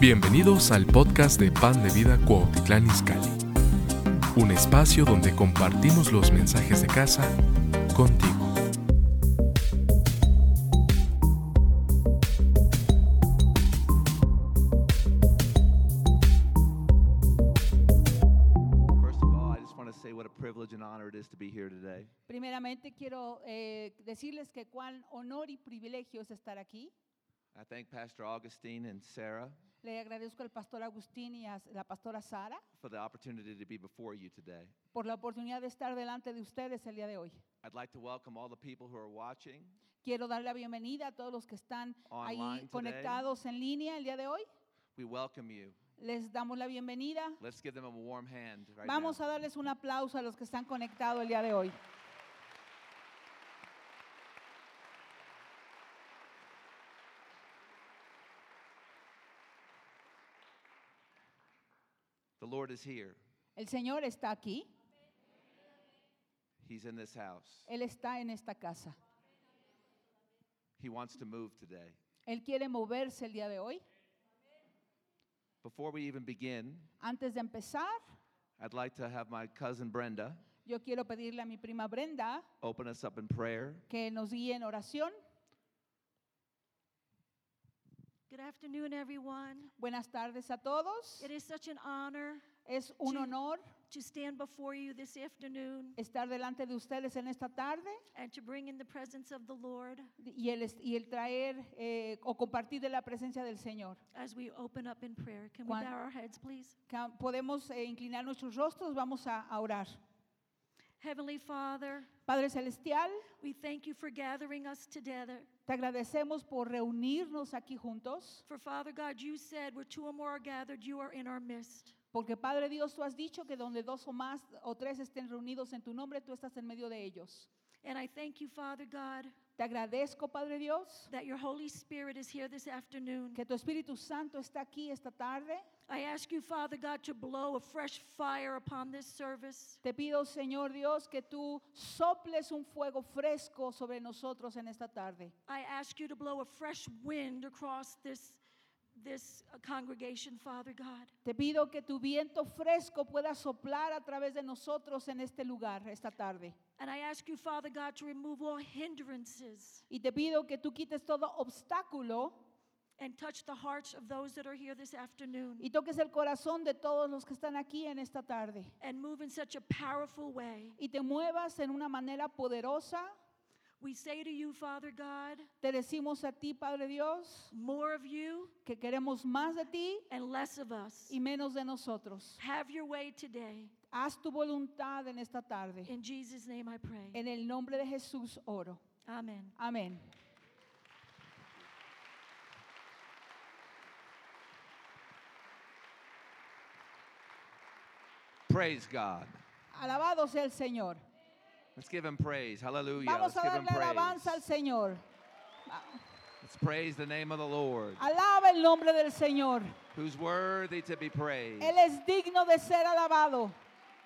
Bienvenidos al podcast de Pan de Vida Cuautitlán Izcalli. Un espacio donde compartimos los mensajes de casa contigo. Primeramente quiero eh, decirles que cuán honor y privilegio es estar aquí. I thank Pastor Augustine and Sarah Le agradezco al pastor Agustín y a la pastora Sara for the opportunity to be before you today. por la oportunidad de estar delante de ustedes el día de hoy. I'd like to welcome all the people who are watching. Quiero dar la bienvenida a todos los que están Online ahí today. conectados en línea el día de hoy. We welcome you. Les damos la bienvenida. Let's give them a warm hand right Vamos now. a darles un aplauso a los que están conectados el día de hoy. Lord is here. El Señor está aquí. He's in this house. Él está en esta casa. He wants to move today. Él quiere moverse el día de hoy. Before we even begin, Antes de empezar, I'd like to have my cousin Brenda yo quiero pedirle a mi prima Brenda open us up in prayer. que nos guíe en oración. Good afternoon, everyone. Buenas tardes a todos. It is such an honor Es un Sí. honor to stand before you this afternoon estar delante de ustedes en esta tarde and to bring in the presence of the Lord y el, y el traer eh, o compartir de la presencia del Señor. as we open up in prayer. Can we bow our heads, please? Ca- Podemos eh, inclinar nuestros rostros, vamos a, a orar. Heavenly Father, Padre Celestial, we thank you for gathering us together. Te agradecemos por reunirnos aquí juntos, For Father God, you said where two or more are gathered, you are in our midst. porque Padre Dios, tú has dicho que donde dos o más o tres estén reunidos en tu nombre, tú estás en medio de ellos. And I thank you, Father God, Te agradezco, Padre Dios, that your Holy Spirit is here this afternoon. que tu Espíritu Santo está aquí esta tarde. I ask you, Father God, to blow a fresh fire upon this service. Te pido, Señor Dios, que tú soples un fuego fresco sobre nosotros en esta tarde. I ask you to blow a fresh wind across this, this congregation, Father God. Te pido que tu viento fresco pueda soplar a través de nosotros en este lugar esta tarde. And I ask you, Father God, to remove all hindrances Y te pido que tú quites todo obstáculo and touch the hearts of those that are here this afternoon y toques el corazón de todos los que están aquí en esta tarde. and move in such a powerful way. Y te muevas en una manera poderosa. We say to you, Father God, Te decimos a ti, Padre Dios, more of you que queremos más de ti and less of us. y menos de nosotros. Have your way today. Haz tu voluntad en esta tarde. In Jesus' name I pray. En el nombre de Jesús oro. Amen. Amén. Praise God. Alabado sea el Señor. Let's give him praise. Hallelujah. Vamos Let's a give him darle alabanza al praise. Señor. Let's praise the name of the Lord, Alaba el nombre del Señor. who's worthy to be praised. Él es digno de ser alabado.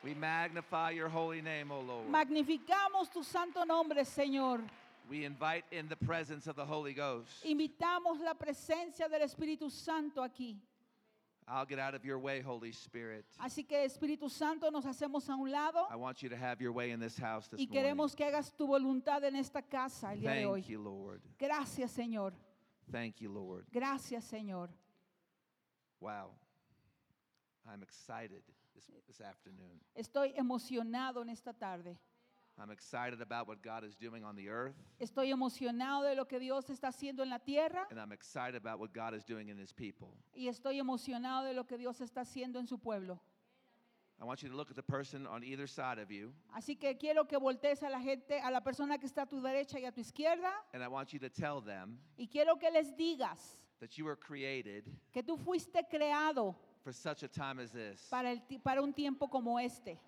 We magnify your holy name, O Lord. Magnificamos tu santo nombre, Señor. We invite in the presence of the Holy Ghost. Invitamos la presencia del Espíritu Santo aquí. I'll get out of your way, Holy Spirit. Así que Espíritu Santo nos hacemos a un lado I want you to have your way in this house this y morning. que hagas tu voluntad en esta casa el día de Thank hoy. you, Lord. Gracias, Señor. Thank you, Lord. Gracias, Señor. Wow. I'm excited this, this afternoon. Estoy emocionado en esta tarde. I'm excited about what God is doing on the earth, Estoy emocionado de lo que Dios está haciendo en la tierra and I'm excited about what God is doing in His people. y estoy emocionado de lo que Dios está haciendo en su pueblo. I want you to look at the person on either side of you, Así que quiero que voltees a la gente, a la persona que está a tu derecha y a tu izquierda and I want you to tell them y quiero que les digas that you were created que tú fuiste creado for such a time as this. para, el ti- para un tiempo como este.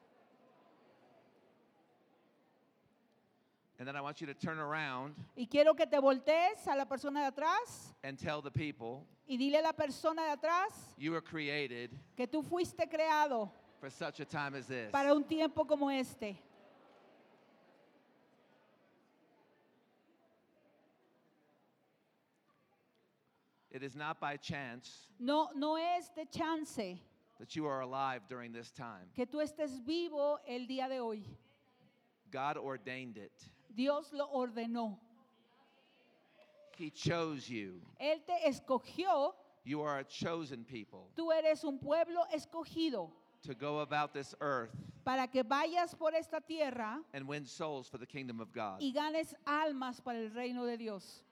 And then I want you to turn around Y quiero que te voltees a la persona de atrás and tell the people y dile a la persona de atrás you were created que tú fuiste creado for such a time as this. para un tiempo como este. It is not by chance No, no es de chance that you are alive during this time. que tú estés vivo el día de hoy. God ordained it. Dios lo ordenó. He chose you. Él te escogió. You are a chosen people Tú eres un pueblo escogido to go about this earth para que vayas por esta tierra and win souls for the kingdom of God. y ganes almas para el reino de Dios.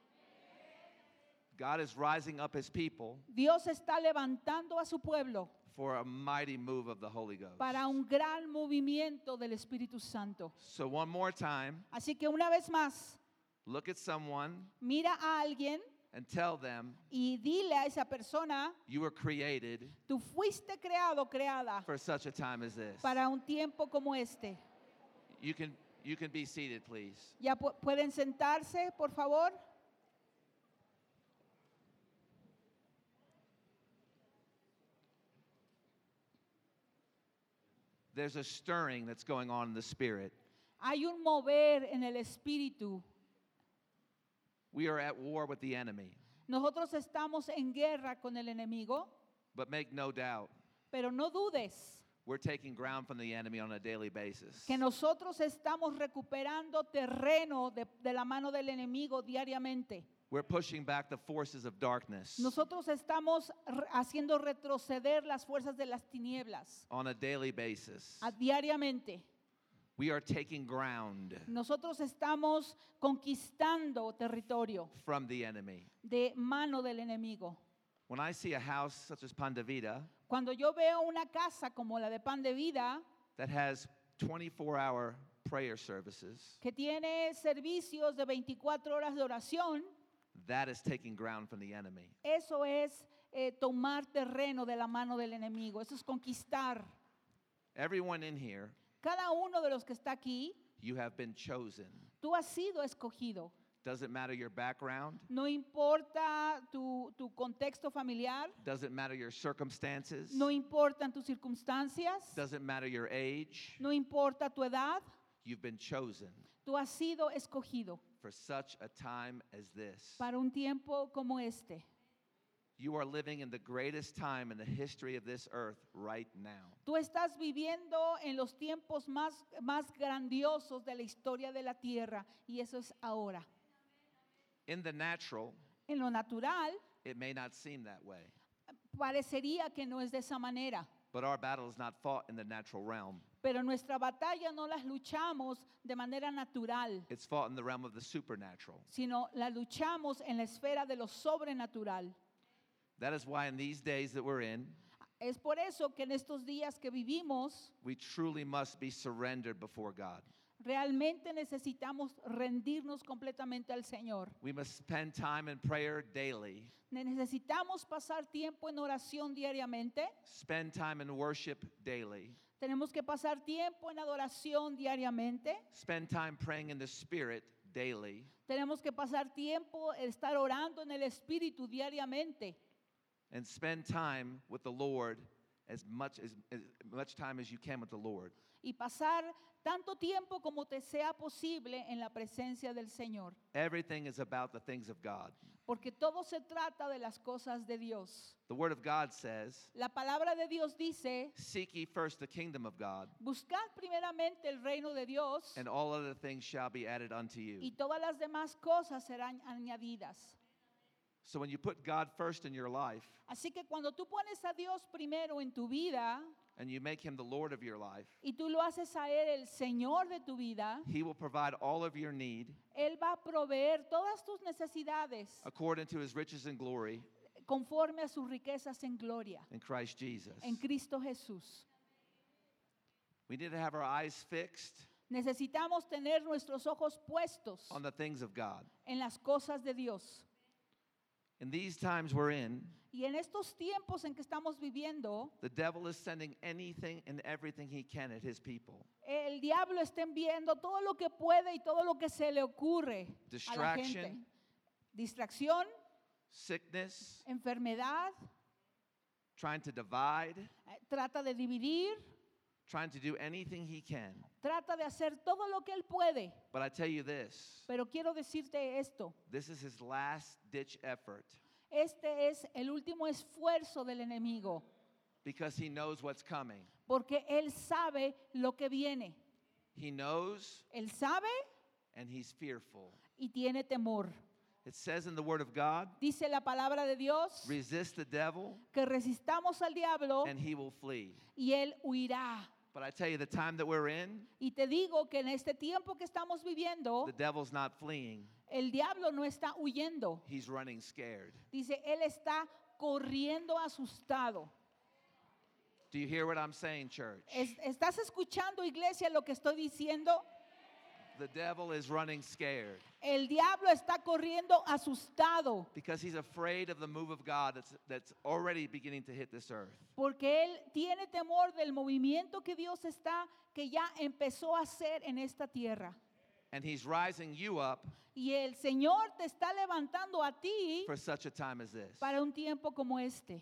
God is rising up his people Dios está levantando a su pueblo for a mighty move of the Holy Ghost. para un gran movimiento del Espíritu Santo. So, one more time, Así que una vez más, look at someone mira a alguien and tell them y dile a esa persona, you were created tú fuiste creado, creada for such a time as this. para un tiempo como este. You can, you can be seated, please. ¿Ya pu- pueden sentarse, por favor? There's a stirring that's going on in the spirit. Hay un mover en el espíritu. We are at war with the enemy, Nosotros estamos en guerra con el enemigo, but make no doubt, pero no dudes we're taking ground from the enemy on a daily basis. que nosotros estamos recuperando terreno de, de la mano del enemigo diariamente. We're pushing back the forces of darkness Nosotros estamos haciendo retroceder las fuerzas de las tinieblas on a daily basis. a- diariamente. We are taking ground Nosotros estamos conquistando territorio from the enemy. de mano del enemigo. When I see a house such as Pandavita Cuando yo veo una casa como la de Pan de Vida, that has 24 hour prayer services, que tiene servicios de 24 horas de oración, that is taking ground from the enemy. eso es eh, tomar terreno de la mano del enemigo, eso es conquistar. Everyone in here, Cada uno de los que está aquí, you have been chosen. tú has sido escogido. Doesn't matter your background, No importa tu, tu contexto familiar, doesn't matter your circumstances, no importan tus circunstancias, doesn't matter your age, no importa tu edad, you've been chosen. Tú has sido escogido for such a time as this. para un tiempo como este. You are living in the greatest time in the history of this earth right now. Tú estás viviendo en los tiempos más, más grandiosos de la historia de la tierra y eso es ahora. In the natural, En lo natural it may not seem that way, parecería que no es de esa manera, but our battle is not fought in the natural realm. Pero nuestra batalla no las luchamos de manera natural, It's fought in the realm of the supernatural. sino la luchamos en la esfera de lo sobrenatural. That is why in these days that we're in, Es por eso que en estos días que vivimos we truly must be surrendered before God. realmente necesitamos rendirnos completamente al Señor. We must spend time in prayer daily, Necesitamos pasar tiempo en oración diariamente. spend time in worship daily, Tenemos que pasar tiempo en adoración diariamente. spend time praying in the Spirit daily, Tenemos que pasar tiempo estar orando en el Espíritu diariamente. and spend time with the Lord as much as, as much time as you can with the Lord. Y pasar tanto tiempo como te sea posible en la presencia del Señor. Everything is about the things of God. Porque todo se trata de las cosas de Dios. The Word of God says, La palabra de Dios dice, Seek ye first the kingdom of God, buscad primeramente el reino de Dios and all other things shall be added unto you. y todas las demás cosas serán añadidas. So when you put God first in your life Así que cuando tú pones a Dios primero en tu vida and you make him the Lord of your life, y tú lo haces a Él el Señor de tu vida, he will provide all of your need Él va a proveer todas tus necesidades according to his riches and glory conforme a sus riquezas en gloria, in Christ Jesus. en Cristo Jesús. We need to have our eyes fixed Necesitamos tener nuestros ojos puestos on the things of God. en las cosas de Dios. In these times we're in, Y en estos tiempos en que estamos viviendo, the devil is sending anything and everything he can at his people. el diablo está enviando todo lo que puede y todo lo que se le ocurre a la gente. Distraction. Distracción, Sickness, enfermedad, trying to divide, eh, trata de dividir, trying to do anything he can. trata de hacer todo lo que él puede. But I tell you this Pero quiero decirte esto, this is his last ditch effort Este es el último esfuerzo del enemigo, because he knows what's coming. porque él sabe lo que viene. He knows Él sabe and he's fearful. y tiene temor. It says in the Word of God Dice la palabra de Dios resist the devil que resistamos al diablo and he will flee. y él huirá. But I tell you, the time that we're in, Y te digo que en este tiempo que estamos viviendo, the devil's not fleeing, el diablo no está huyendo. he's running scared. Dice, él está corriendo asustado. Do you hear what I'm saying, church? Es- ¿Estás escuchando, iglesia, lo que estoy diciendo? The devil is running scared El diablo está corriendo asustado because he's afraid of the move of God that's, that's already beginning to hit this earth. porque él tiene temor del movimiento que Dios está, que ya empezó a hacer en esta tierra. And he's rising you up Y el Señor te está levantando a ti for such a time as this. para un tiempo como este.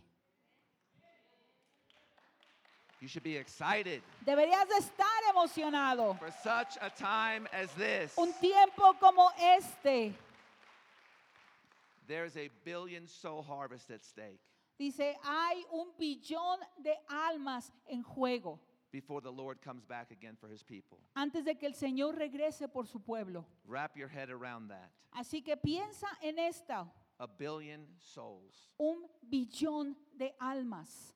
You should be excited Deberías de estar emocionado. for such a time as this. Un tiempo como este. There's a billion soul harvest at stake Dice, hay un billón de almas en juego before the Lord comes back again for his people. antes de que el Señor regrese por su pueblo. Wrap your head around that. Así que piensa en esta, A billion souls. un billón de almas.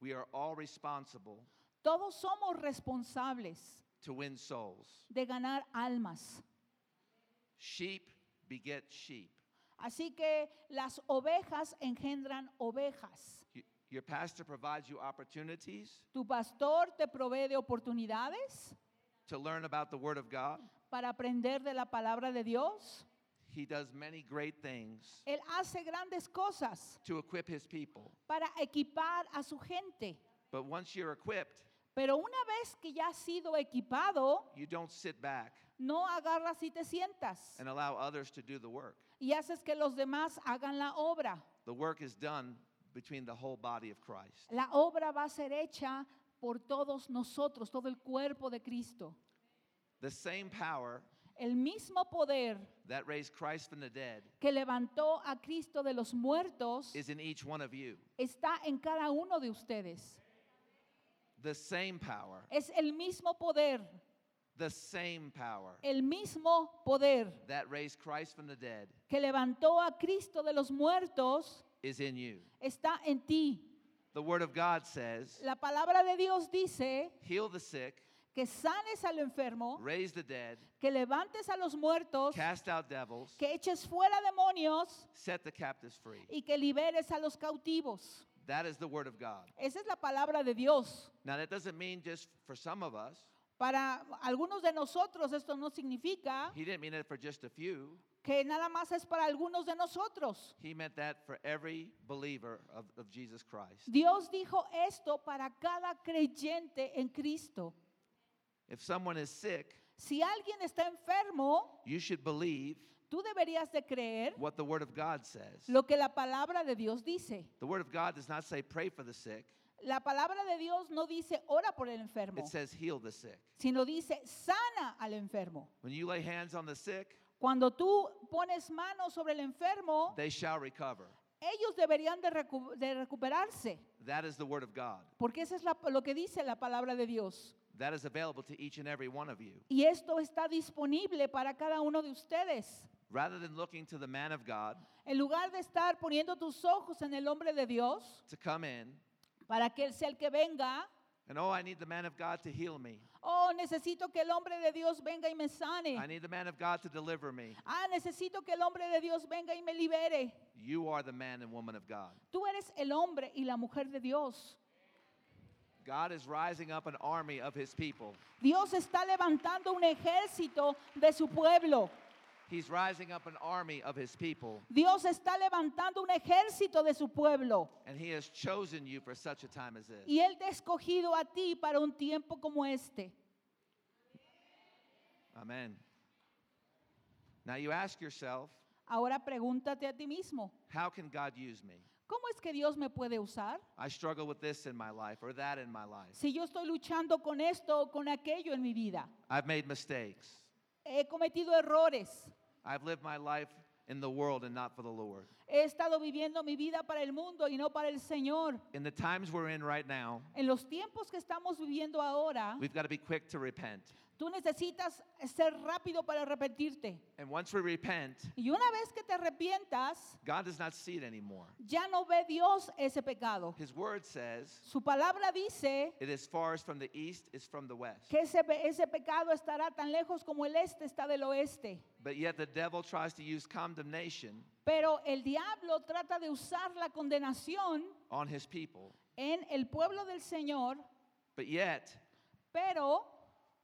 We are all responsible Todos somos responsables to win souls. de ganar almas. Sheep beget sheep. Así que las ovejas engendran ovejas. Y- Your pastor provides you opportunities Tu pastor te provee de oportunidades to learn about the Word of God. para aprender de la palabra de Dios. He does many great things Él hace grandes cosas to equip his people. para equipar a su gente. But once you're equipped, Pero una vez que ya has sido equipado, you don't sit back no agarras y te sientas and allow others to do the work. y haces que los demás hagan la obra. The work is done between the whole body of Christ. La obra va a ser hecha por todos nosotros, todo el cuerpo de Cristo. The same power El mismo poder that raised Christ from the dead que levantó a Cristo de los muertos is in each one of you. está en cada uno de ustedes. The same power, Es el mismo poder, the same power el mismo poder that raised Christ from the dead que levantó a Cristo de los muertos is in you. está en ti. The Word of God says, La palabra de Dios dice heal the sick, que sanes al enfermo, raise the dead, que levantes a los muertos, cast out devils, que eches fuera demonios set the captives free. y que liberes a los cautivos. That is the Word of God. Esa es la palabra de Dios. Now, that doesn't mean just for some of us, Para algunos de nosotros esto no significa He didn't mean it for just a few. que nada más es para algunos de nosotros. He meant that for every believer of, of Jesus Christ. Dios dijo esto para cada creyente en Cristo. If someone is sick, Si alguien está enfermo, you should believe tú deberías de creer what the Word of God says. lo que la palabra de Dios dice. The Word of God does not say pray for the sick, La palabra de Dios no dice ora por el enfermo, it says heal the sick. sino dice sana al enfermo. When you lay hands on the sick, Cuando tú pones manos sobre el enfermo, they shall recover. ellos deberían de, recu- de recuperarse, That is the Word of God. porque eso es la- lo que dice la palabra de Dios. That is available to each and every one of you. Y esto está disponible para cada uno de ustedes. Rather than looking to the man of God En lugar de estar poniendo tus ojos en el hombre de Dios, to come in para que Él sea el que venga, and, oh, I need the man of God to heal me. oh, necesito que el hombre de Dios venga y me I sane. need the man of God to deliver me. Ah, necesito que el hombre de Dios venga y me libere. You are the man and woman of God. Tú eres el hombre y la mujer de Dios. God is rising up an army of his people. Dios está levantando un ejército de su pueblo. He's rising up an army of his people, Dios está levantando un ejército de su pueblo. and he has chosen you for such a time as this. Y Él te ha escogido a ti para un tiempo como este. Amen. Now you ask yourself, Ahora pregúntate a ti mismo, how can God use me? ¿Cómo es que Dios me puede usar? I struggle with this in my life or that in my life. Si yo estoy luchando con esto o con aquello en mi vida, I've made mistakes. he cometido errores, I've lived my life in the world and not for the Lord. He estado viviendo mi vida para el mundo y no para el Señor. In the times we're in right now, En los tiempos que estamos viviendo ahora, we've got to be quick to repent. tú necesitas ser rápido para arrepentirte. And once we repent, Y una vez que te arrepientas, God does not see it anymore. ya no ve Dios ese pecado. His word says, Su palabra dice It is far as from the east is from the west. que ese, ese pecado estará tan lejos como el este está del oeste. But yet the devil tries to use condemnation Pero el diablo trata de usar la condenación on his people. en el pueblo del Señor, But yet, pero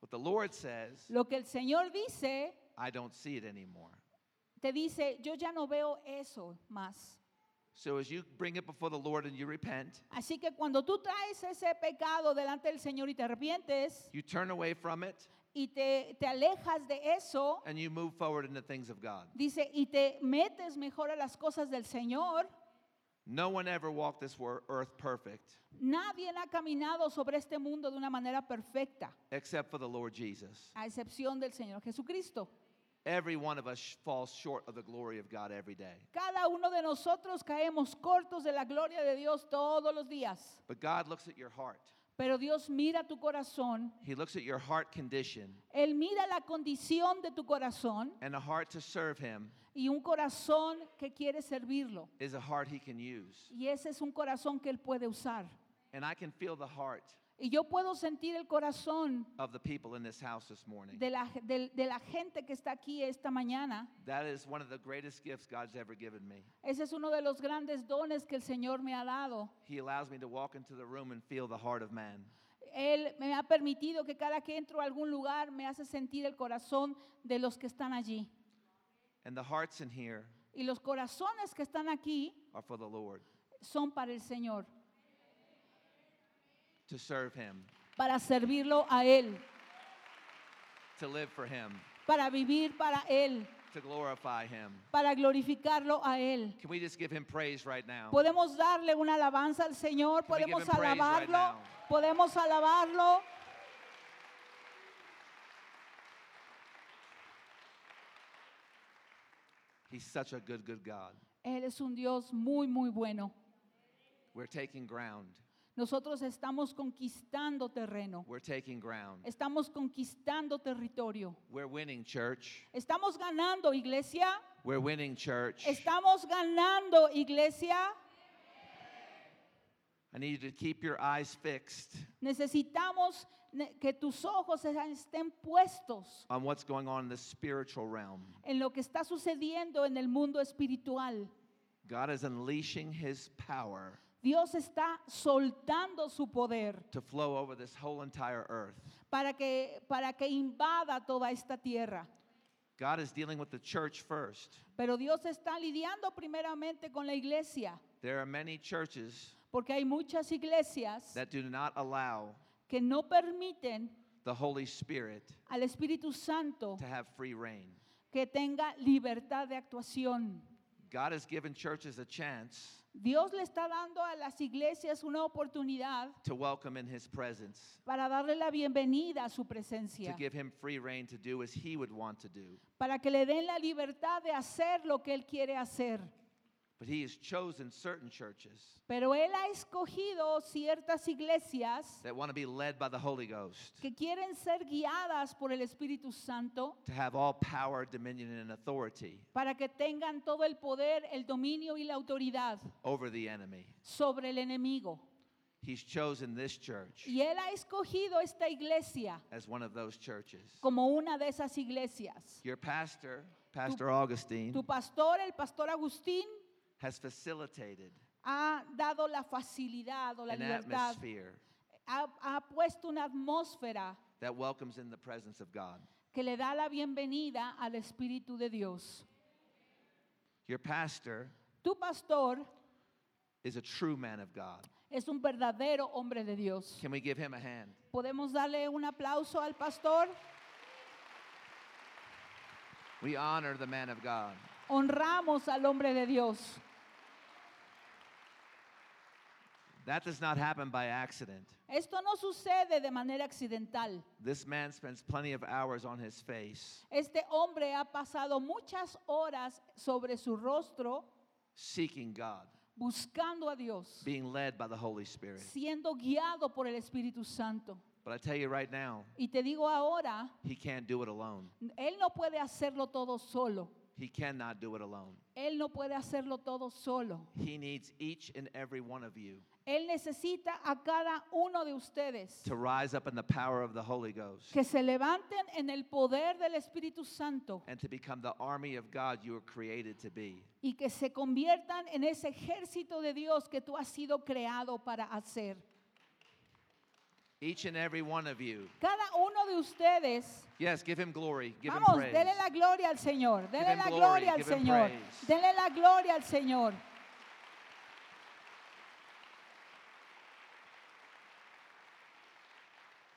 what the Lord says, lo que el Señor dice, I don't see it anymore. te dice, yo ya no veo eso más. So as you bring it before the Lord and you repent, Así que cuando tú traes ese pecado delante del Señor y te arrepientes you turn away from it y te, te alejas de eso, and you move forward in the things of God. dice, y te metes mejor a las cosas del Señor, No one ever walked this earth perfect nadie ha caminado sobre este mundo de una manera perfecta, except for the Lord Jesus. a excepción del Señor Jesucristo. Every one of us falls short of the glory of God every day. Cada uno de nosotros caemos cortos de la gloria de Dios todos los días. But God looks at your heart. Pero Dios mira tu corazón, He looks at your heart condition Él mira la condición de tu corazón and a heart to serve Him y un corazón que quiere servirlo. is a heart He can use. Y ese es un corazón que Él puede usar. And I can feel the heart Y yo puedo sentir el corazón of the people in this house this morning. de la, de- de la gente que está aquí esta mañana. That is one of the greatest gifts God's ever given me. Ese es uno de los grandes dones que el Señor me ha dado. He allows me to walk into the room and feel the heart of man. Él me ha permitido que cada que entro a algún lugar me hace sentir el corazón de los que están allí. And the hearts in here Y los corazones que están aquí are for the Lord son para el Señor, to serve Him, para servirlo a Él, to live for Him, para vivir para Él, to glorify Him. para glorificarlo a Él. Can we just give Him praise right now? Podemos darle una alabanza al Señor, Can we give podemos him praise right alabarlo, now? podemos alabarlo. He's such a good, good God. Él es un Dios muy, muy bueno. We're taking ground. Nosotros estamos conquistando terreno, We're taking ground. estamos conquistando territorio, We're winning, church. estamos ganando iglesia, We're winning, church. estamos ganando iglesia. I need you to keep your eyes fixed Necesitamos ne- que tus ojos estén puestos on what's going on in the spiritual realm. en lo que está sucediendo en el mundo espiritual. God is unleashing His power Dios está soltando su poder to flow over this whole entire earth. para que, para que invada toda esta tierra. God is dealing with the church first. Pero Dios está lidiando primeramente con la iglesia, There are many churches porque hay muchas iglesias that do not allow que no permiten the Holy Spirit al Espíritu Santo to have free reign. que tenga libertad de actuación. God has given churches a chance Dios le está dando a las iglesias una oportunidad to welcome in His presence, para darle la bienvenida a su to presencia, give Him free reign to do as He would want to do. para que le den la libertad de hacer lo que Él quiere hacer. But He has chosen certain churches Pero Él ha escogido ciertas iglesias that want to be led by the Holy Ghost, que quieren ser guiadas por el Espíritu Santo to have all power, dominion, and authority para que tengan todo el poder, el dominio y la autoridad over the enemy. sobre el enemigo. He's chosen this church Y Él ha escogido esta iglesia as one of those churches. como una de esas iglesias. Your pastor, Pastor Augustine, Tu pastor, el pastor Agustín, has facilitated ha dado la facilidad o la an libertad, atmosphere ha, ha puesto una atmósfera that welcomes in the presence of God. que le da la bienvenida al Espíritu de Dios. Your pastor Tu pastor is a true man of God. es un verdadero hombre de Dios. Can we give him a hand? ¿Podemos darle un aplauso al pastor? We honor the man of God. Honramos al hombre de Dios. That does not happen by accident. Esto no sucede de manera accidental. This man spends plenty of hours on his face, Este hombre ha pasado muchas horas sobre su rostro seeking God, buscando a Dios, being led by the Holy Spirit. siendo guiado por el Espíritu Santo. But I tell you right now, Y te digo ahora, He can't do it alone. Él no puede hacerlo todo solo. He cannot do it alone. Él no puede hacerlo todo solo. He needs each and every one of you Él necesita a cada uno de ustedes to rise up in the power of the Holy Ghost que se levanten en el poder del Espíritu Santo and to become the army of God you were created to be. y que se conviertan en ese ejército de Dios que tú has sido creado para hacer. Each and every one of you. Cada uno de ustedes, Yes, give him glory. Give him vamos, praise. denle la gloria al Señor, denle him la glory, gloria al him Señor, denle la gloria al Señor.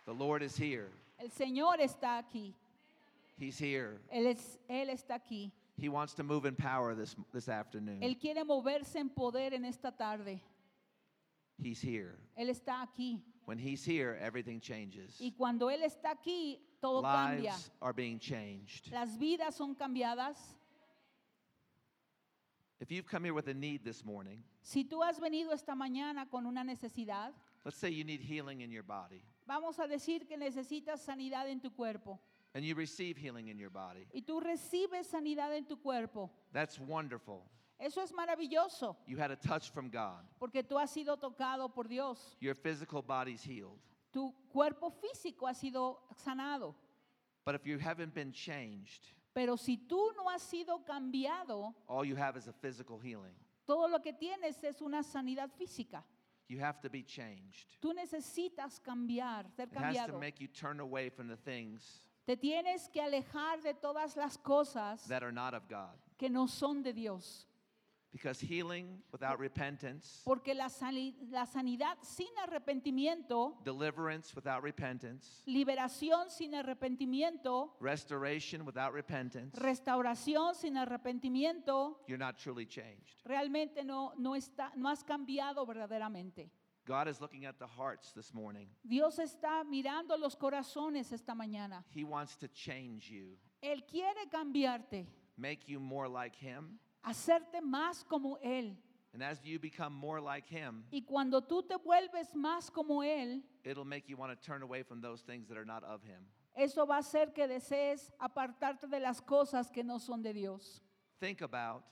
The Lord is here. El Señor está aquí, He's here. Él, es- Él está aquí. He wants to move in power this, this afternoon. Él quiere moverse en poder en esta tarde. He's here. Él está aquí. When He's here, everything changes. Y cuando Él está aquí, todo cambia. Lives are being changed. Las vidas son cambiadas. If you've come here with a need this morning, Si tú has venido esta mañana con una necesidad, let's say you need healing in your body, vamos a decir que necesitas sanidad en tu cuerpo. and you receive healing in your body. Y tú recibes sanidad en tu cuerpo. That's wonderful. Eso es maravilloso, You had a touch from God. porque tú has sido tocado por Dios. Your physical body's healed. Tu cuerpo físico ha sido sanado. But if you haven't been changed, Pero si tú no has sido cambiado, all you have is a physical healing. todo lo que tienes es una sanidad física. You have to be changed. Tú necesitas cambiar, ser It has to cambiado. make you turn away from the things Te tienes que alejar de todas las cosas that are not of God. que no son de Dios. Because healing without repentance, Porque la, sani- la sanidad sin arrepentimiento, deliverance without repentance, liberación sin arrepentimiento, restoration without repentance, restauración sin arrepentimiento, you're not truly changed. realmente no, no, está, no has cambiado verdaderamente. God is looking at the hearts this morning. Dios está mirando los corazones esta mañana. He wants to change you, Él quiere cambiarte, make you more like Him. Hacerte más como Él. And as you become more like Him, Y cuando tú te vuelves más como Él, it'll make you want to turn away from those things that are not of Him. eso va a hacer que desees apartarte de las cosas que no son de Dios. Think about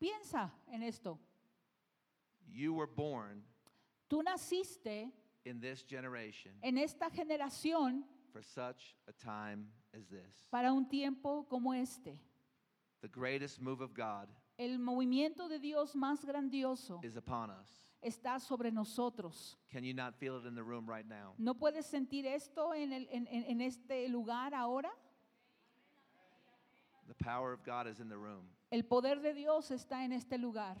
Piensa en esto. you were born Tú naciste in this generation en esta generación for such a time as this. para un tiempo como este. The greatest move of God El movimiento de Dios más grandioso is upon us. está sobre nosotros. Can you not feel it in the room right now? ¿No puedes sentir esto en, el- en- en- en este lugar ahora? The power of God is in the room. El poder de Dios está en este lugar.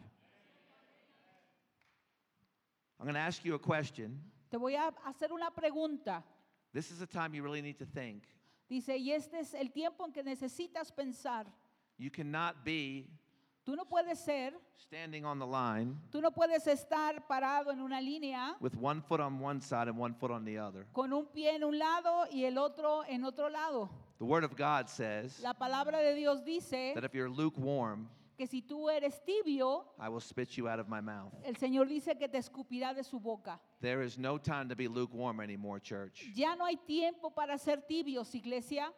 I'm going to ask you a question. Te voy a hacer una pregunta. This is a time you really need to think. Dice, y este es el tiempo en que necesitas pensar. You cannot be Tú no puedes ser, standing on the line tú no puedes estar parado en una línea with one foot on one side and one foot on the other. con un pie en un lado y el otro en otro lado. The Word of God says La palabra de Dios dice that if you're lukewarm, que si tú eres tibio, I will spit you out of my mouth. el Señor dice que te escupirá de su boca. There is no time to be lukewarm anymore, church. Ya no hay tiempo para ser tibios, iglesia.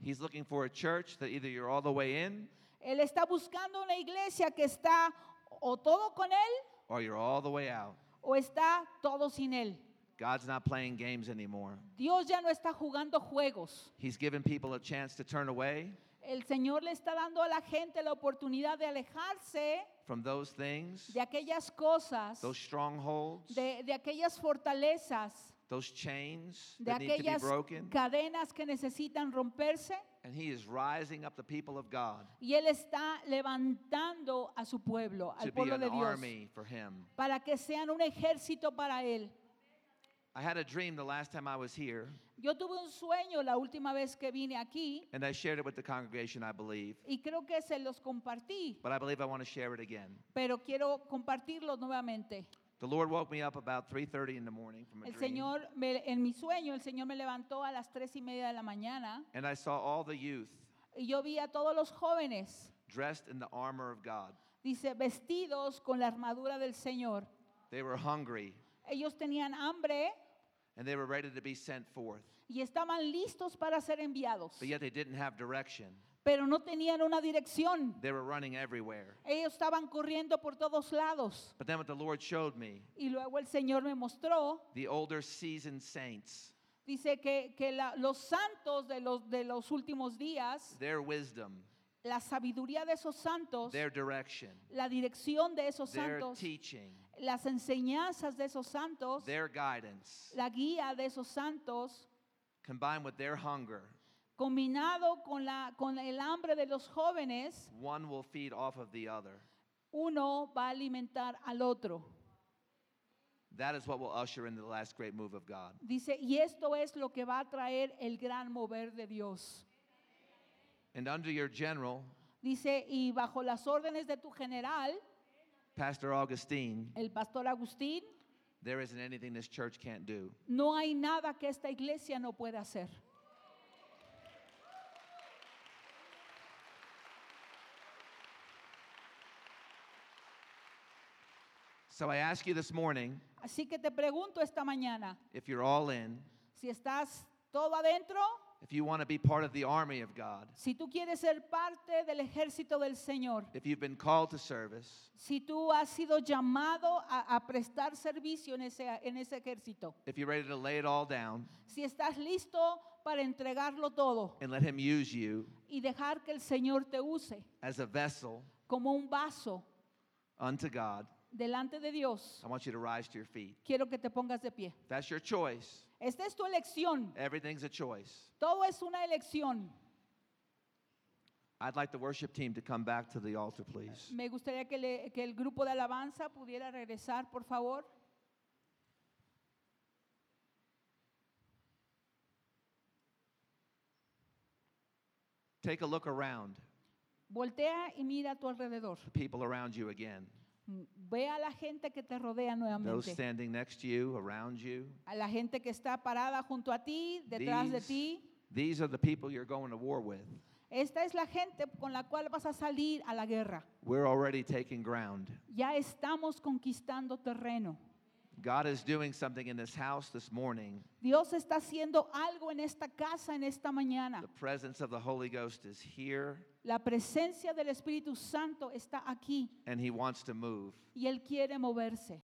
He's looking for a church that either you're all the way in Él está buscando una iglesia que está o todo con Él or you're all the way out. o está todo sin Él. God's not playing games anymore. Dios ya no está jugando juegos. He's given people a chance to turn away El Señor le está dando a la gente la oportunidad de alejarse from those things, de aquellas cosas, those strongholds, de, de aquellas fortalezas, those chains de that need to be aquellas broken. cadenas que necesitan romperse. And He is rising up the people of God Y Él está levantando a su pueblo, to al be pueblo an de Dios, army for Him. para que sean un ejército para Él. I had a dream the last time I was here, Yo tuve un sueño la última vez que vine aquí and I shared it with the congregation, I believe. y creo que se los compartí, But I believe I want to share it again. pero quiero compartirlo nuevamente. The Lord woke me up about 3:30 in the morning from a El dream, Señor, me- en mi sueño, el Señor me levantó a las tres y media de la mañana and I saw all the youth y yo vi a todos los jóvenes dressed in the armor of God. Dice, vestidos con la armadura del Señor. They were hungry Ellos tenían hambre and they were ready to be sent forth. y estaban listos para ser enviados, But yet they didn't have direction. Pero no tenían una dirección. They were running everywhere. Ellos estaban corriendo por todos lados. But then what the Lord showed me, Y luego el Señor me mostró, the older seasoned saints, dice que, que la- los santos de los, de los últimos días, their wisdom, la sabiduría de esos santos, their direction, la dirección de esos their santos, teaching, las enseñanzas de esos santos, their guidance, la guía de esos santos, combined with their hunger, combinado con, la, con el hambre de los jóvenes, one will feed off of the other. uno va a alimentar al otro. That is what will usher in the last great move of God. Dice, y esto es lo que va a traer el gran mover de Dios. And under your general, Dice, y bajo las órdenes de tu general, Pastor Augustine, el pastor Agustín, there isn't anything this church can't do. no hay nada que esta iglesia no pueda hacer. So I ask you this morning Así que te pregunto esta mañana, if you're all in, si estás todo adentro, if you want to be part of the army of God, si tú quieres ser parte del ejército del Señor, if you've been called to service, si tú has sido llamado a, a prestar servicio en ese, en ese ejército, if you're ready to lay it all down si estás listo para entregarlo todo and let Him use you y dejar que el Señor te use as a vessel como un vaso unto God, delante de Dios, I want you to rise to your feet. quiero que te pongas de pie. That's your choice. Esta es tu elección. Everything's a choice. Todo es una elección. I'd like the worship team to come back to the altar, please. Me gustaría que, le- que el grupo de alabanza pudiera regresar, por favor. Take a look around, Voltea y mira a tu alrededor. the people around you again. Ve a la gente que te rodea Those nuevamente. standing next to you, around you. A la gente que está parada junto a ti, detrás de These, ti. these are the people you're going to war with. Esta es la gente con la cual vas a salir a la guerra. We're already taking ground. Ya estamos conquistando terreno. God is doing something in this house this morning. Dios está haciendo algo en esta casa en esta mañana. The presence of the Holy Ghost is here, La presencia del Espíritu Santo está aquí and He wants to move. y Él quiere moverse.